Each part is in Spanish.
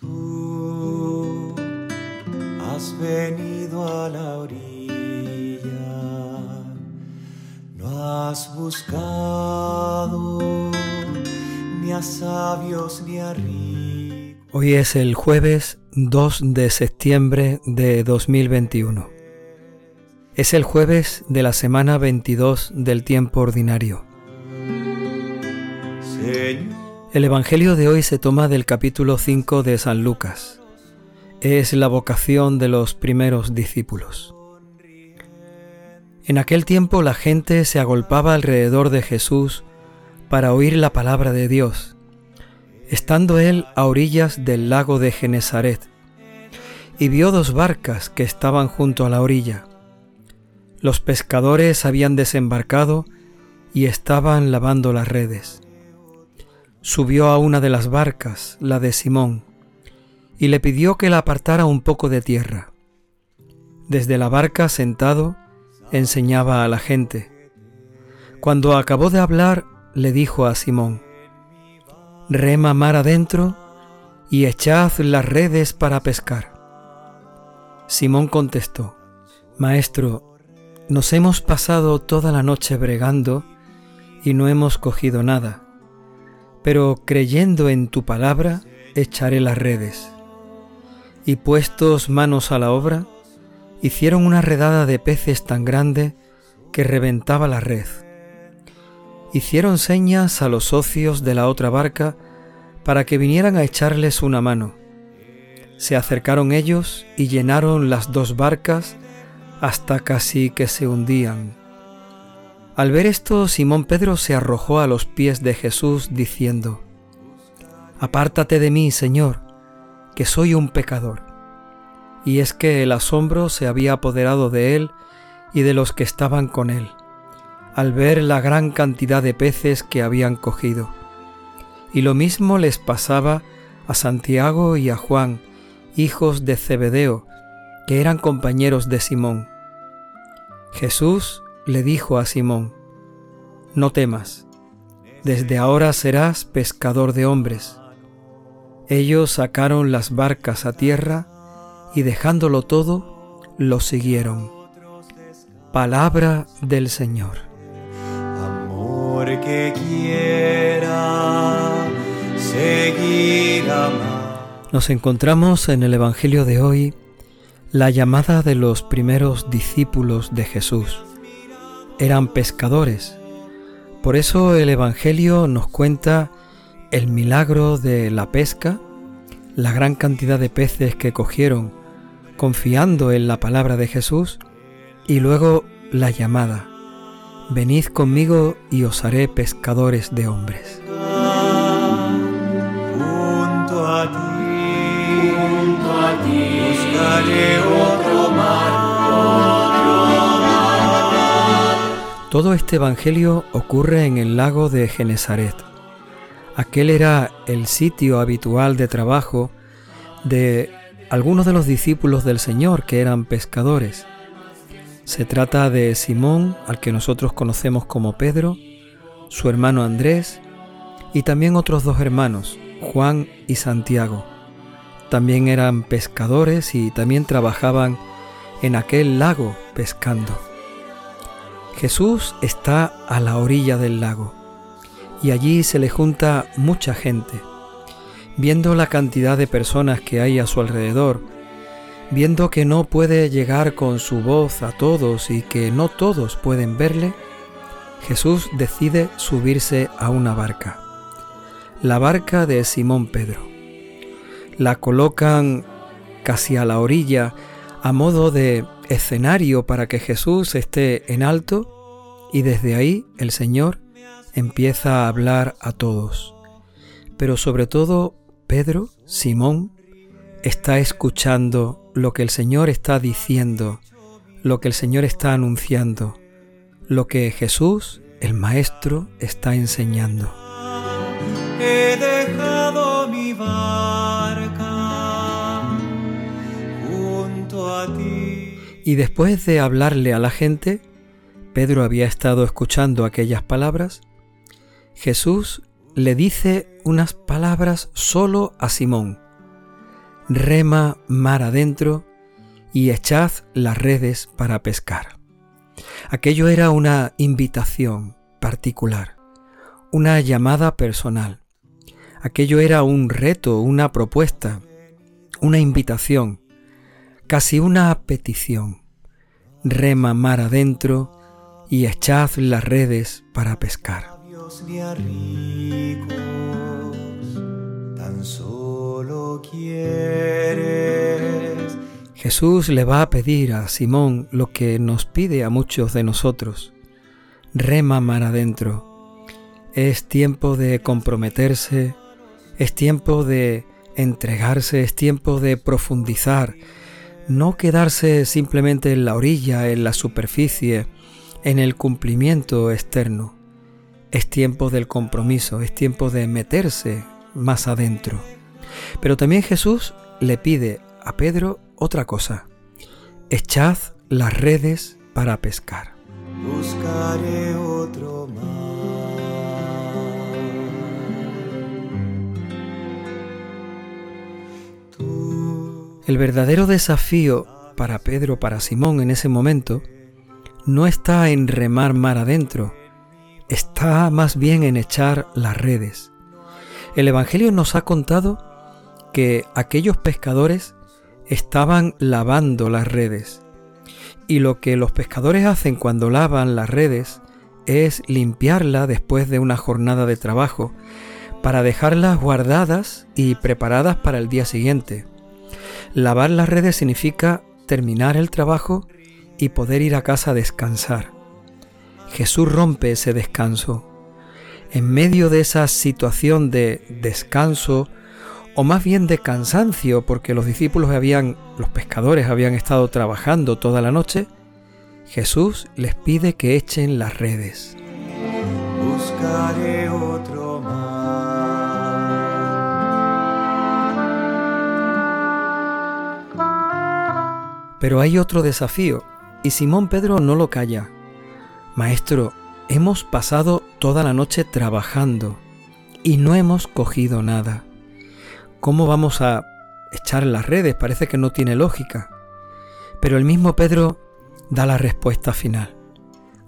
Tú has venido a la orilla, no has buscado ni a sabios ni a ricos. Hoy es el jueves 2 de septiembre de 2021. Es el jueves de la semana 22 del tiempo ordinario. El Evangelio de hoy se toma del capítulo 5 de San Lucas. Es la vocación de los primeros discípulos. En aquel tiempo la gente se agolpaba alrededor de Jesús para oír la palabra de Dios, estando él a orillas del lago de Genezaret, y vio dos barcas que estaban junto a la orilla. Los pescadores habían desembarcado y estaban lavando las redes subió a una de las barcas, la de Simón, y le pidió que la apartara un poco de tierra. Desde la barca sentado, enseñaba a la gente. Cuando acabó de hablar, le dijo a Simón, Rema mar adentro y echad las redes para pescar. Simón contestó, Maestro, nos hemos pasado toda la noche bregando y no hemos cogido nada pero creyendo en tu palabra, echaré las redes. Y puestos manos a la obra, hicieron una redada de peces tan grande que reventaba la red. Hicieron señas a los socios de la otra barca para que vinieran a echarles una mano. Se acercaron ellos y llenaron las dos barcas hasta casi que se hundían. Al ver esto, Simón Pedro se arrojó a los pies de Jesús diciendo, Apártate de mí, Señor, que soy un pecador. Y es que el asombro se había apoderado de él y de los que estaban con él, al ver la gran cantidad de peces que habían cogido. Y lo mismo les pasaba a Santiago y a Juan, hijos de Zebedeo, que eran compañeros de Simón. Jesús le dijo a Simón, No temas, desde ahora serás pescador de hombres. Ellos sacaron las barcas a tierra y dejándolo todo, lo siguieron. Palabra del Señor. amor que quiera seguir. Nos encontramos en el Evangelio de hoy la llamada de los primeros discípulos de Jesús. Eran pescadores. Por eso el Evangelio nos cuenta el milagro de la pesca, la gran cantidad de peces que cogieron confiando en la palabra de Jesús y luego la llamada. Venid conmigo y os haré pescadores de hombres. Junto a ti, junto a ti, Todo este Evangelio ocurre en el lago de Genezaret. Aquel era el sitio habitual de trabajo de algunos de los discípulos del Señor que eran pescadores. Se trata de Simón, al que nosotros conocemos como Pedro, su hermano Andrés y también otros dos hermanos, Juan y Santiago. También eran pescadores y también trabajaban en aquel lago pescando. Jesús está a la orilla del lago y allí se le junta mucha gente. Viendo la cantidad de personas que hay a su alrededor, viendo que no puede llegar con su voz a todos y que no todos pueden verle, Jesús decide subirse a una barca, la barca de Simón Pedro. La colocan casi a la orilla a modo de escenario para que Jesús esté en alto y desde ahí el Señor empieza a hablar a todos. Pero sobre todo Pedro, Simón, está escuchando lo que el Señor está diciendo, lo que el Señor está anunciando, lo que Jesús, el Maestro, está enseñando. He dejado mi Y después de hablarle a la gente, Pedro había estado escuchando aquellas palabras, Jesús le dice unas palabras solo a Simón, rema mar adentro y echad las redes para pescar. Aquello era una invitación particular, una llamada personal. Aquello era un reto, una propuesta, una invitación, casi una petición. Rema mar adentro y echad las redes para pescar. tan solo Jesús le va a pedir a Simón lo que nos pide a muchos de nosotros. Rema mar adentro. Es tiempo de comprometerse, es tiempo de entregarse, es tiempo de profundizar, no quedarse simplemente en la orilla, en la superficie, en el cumplimiento externo. Es tiempo del compromiso, es tiempo de meterse más adentro. Pero también Jesús le pide a Pedro otra cosa. Echad las redes para pescar. Buscaré otro El verdadero desafío para Pedro, para Simón en ese momento, no está en remar mar adentro, está más bien en echar las redes. El Evangelio nos ha contado que aquellos pescadores estaban lavando las redes. Y lo que los pescadores hacen cuando lavan las redes es limpiarla después de una jornada de trabajo para dejarlas guardadas y preparadas para el día siguiente. Lavar las redes significa terminar el trabajo y poder ir a casa a descansar. Jesús rompe ese descanso. En medio de esa situación de descanso, o más bien de cansancio, porque los discípulos habían, los pescadores habían estado trabajando toda la noche, Jesús les pide que echen las redes. Buscaré otro Pero hay otro desafío, y Simón Pedro no lo calla. Maestro, hemos pasado toda la noche trabajando y no hemos cogido nada. ¿Cómo vamos a echar las redes? Parece que no tiene lógica. Pero el mismo Pedro da la respuesta final.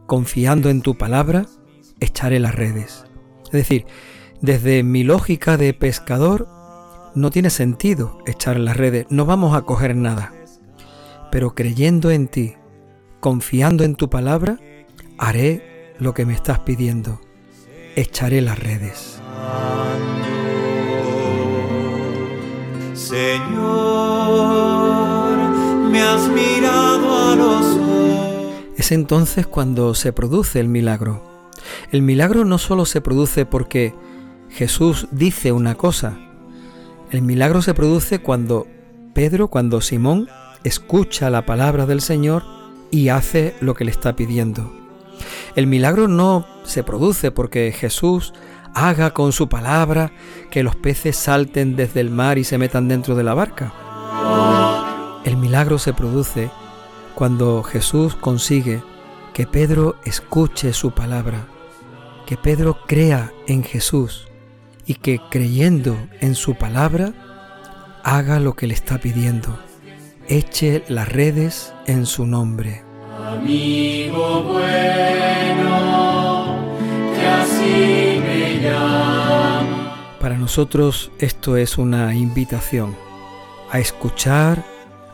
Confiando en tu palabra, echaré las redes. Es decir, desde mi lógica de pescador, no tiene sentido echar las redes, no vamos a coger nada pero creyendo en ti, confiando en tu palabra, haré lo que me estás pidiendo. Echaré las redes. Señor, me has mirado a los ojos. Es entonces cuando se produce el milagro. El milagro no solo se produce porque Jesús dice una cosa. El milagro se produce cuando Pedro, cuando Simón escucha la palabra del Señor y hace lo que le está pidiendo. El milagro no se produce porque Jesús haga con su palabra que los peces salten desde el mar y se metan dentro de la barca. El milagro se produce cuando Jesús consigue que Pedro escuche su palabra, que Pedro crea en Jesús y que creyendo en su palabra haga lo que le está pidiendo eche las redes en su nombre. Amigo bueno, que así me. Para nosotros esto es una invitación a escuchar,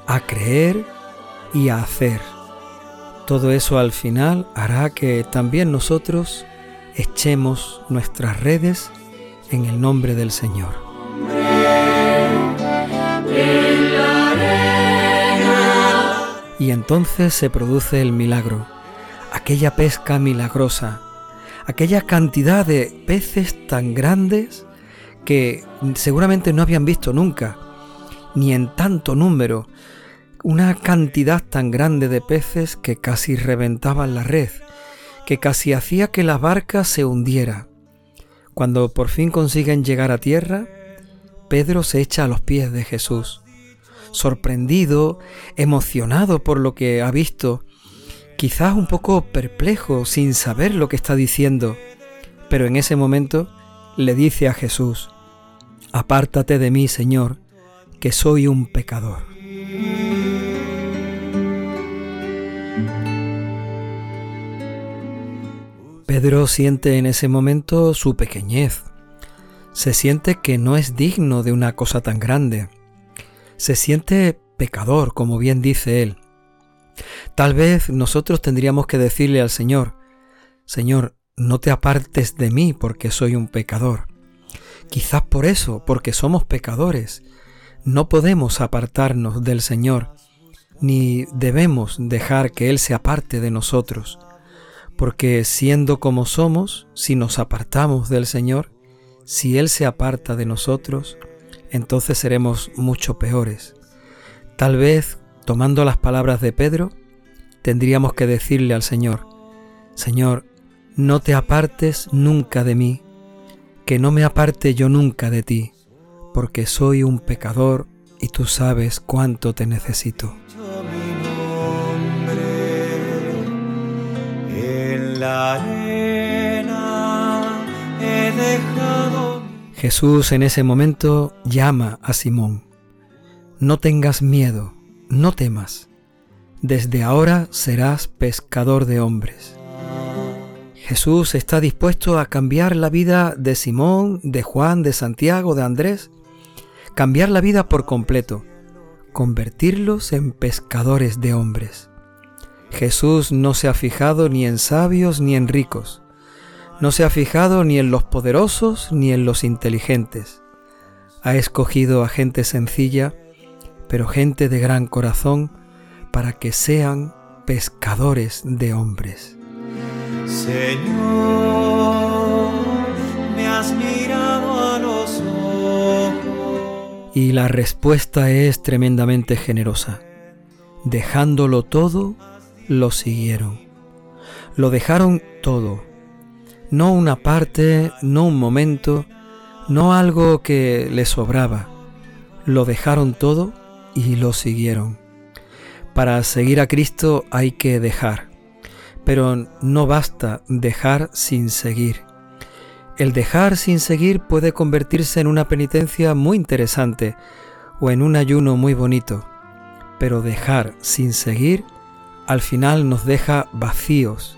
a creer y a hacer. Todo eso al final hará que también nosotros echemos nuestras redes en el nombre del Señor. Y entonces se produce el milagro, aquella pesca milagrosa, aquella cantidad de peces tan grandes que seguramente no habían visto nunca, ni en tanto número, una cantidad tan grande de peces que casi reventaban la red, que casi hacía que la barca se hundiera. Cuando por fin consiguen llegar a tierra, Pedro se echa a los pies de Jesús sorprendido, emocionado por lo que ha visto, quizás un poco perplejo, sin saber lo que está diciendo, pero en ese momento le dice a Jesús, Apártate de mí, Señor, que soy un pecador. Pedro siente en ese momento su pequeñez. Se siente que no es digno de una cosa tan grande. Se siente pecador, como bien dice él. Tal vez nosotros tendríamos que decirle al Señor, Señor, no te apartes de mí porque soy un pecador. Quizás por eso, porque somos pecadores, no podemos apartarnos del Señor, ni debemos dejar que Él se aparte de nosotros, porque siendo como somos, si nos apartamos del Señor, si Él se aparta de nosotros, entonces seremos mucho peores. Tal vez, tomando las palabras de Pedro, tendríamos que decirle al Señor, Señor, no te apartes nunca de mí, que no me aparte yo nunca de ti, porque soy un pecador y tú sabes cuánto te necesito. Jesús en ese momento llama a Simón. No tengas miedo, no temas. Desde ahora serás pescador de hombres. Jesús está dispuesto a cambiar la vida de Simón, de Juan, de Santiago, de Andrés, cambiar la vida por completo, convertirlos en pescadores de hombres. Jesús no se ha fijado ni en sabios ni en ricos, no se ha fijado ni en los poderosos ni en los inteligentes. Ha escogido a gente sencilla, pero gente de gran corazón, para que sean pescadores de hombres. Señor, me has mirado a los ojos. Y la respuesta es tremendamente generosa. Dejándolo todo, lo siguieron. Lo dejaron todo. No una parte, no un momento, no algo que le sobraba. Lo dejaron todo y lo siguieron. Para seguir a Cristo hay que dejar pero no basta dejar sin seguir. El dejar sin seguir puede convertirse en una penitencia muy interesante o en un ayuno muy bonito, pero dejar sin seguir al final nos deja vacíos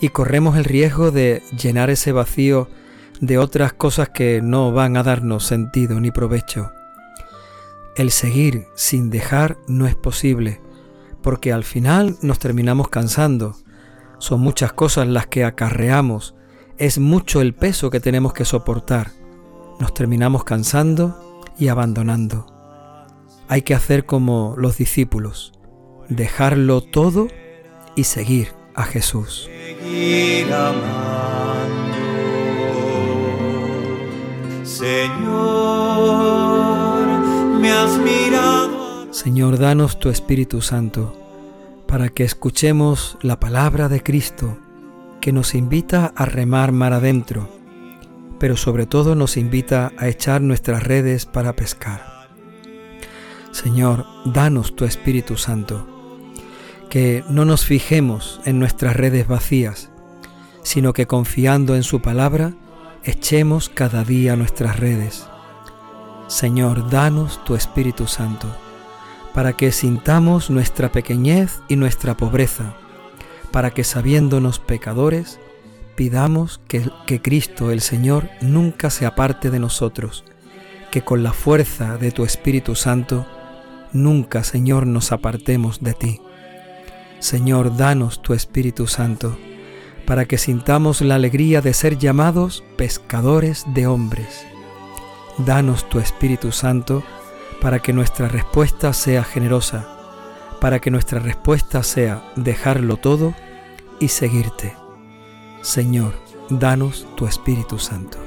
y corremos el riesgo de llenar ese vacío de otras cosas que no van a darnos sentido ni provecho. El seguir sin dejar no es posible, porque al final nos terminamos cansando, son muchas cosas las que acarreamos, es mucho el peso que tenemos que soportar. Nos terminamos cansando y abandonando. Hay que hacer como los discípulos, dejarlo todo y seguir a Jesús. Señor, me has mirado. Señor, danos tu Espíritu Santo para que escuchemos la palabra de Cristo que nos invita a remar mar adentro, pero sobre todo nos invita a echar nuestras redes para pescar. Señor, danos tu Espíritu Santo, que no nos fijemos en nuestras redes vacías, sino que confiando en su palabra, echemos cada día nuestras redes. Señor, danos tu Espíritu Santo para que sintamos nuestra pequeñez y nuestra pobreza, para que sabiéndonos pecadores, pidamos que, Cristo el Señor nunca se aparte de nosotros, que con la fuerza de tu Espíritu Santo, nunca, Señor, nos apartemos de ti. Señor, danos tu Espíritu Santo, para que sintamos la alegría de ser llamados pescadores de hombres. Danos tu Espíritu Santo, para que nuestra respuesta sea generosa, para que nuestra respuesta sea dejarlo todo y seguirte. Señor, danos tu Espíritu Santo.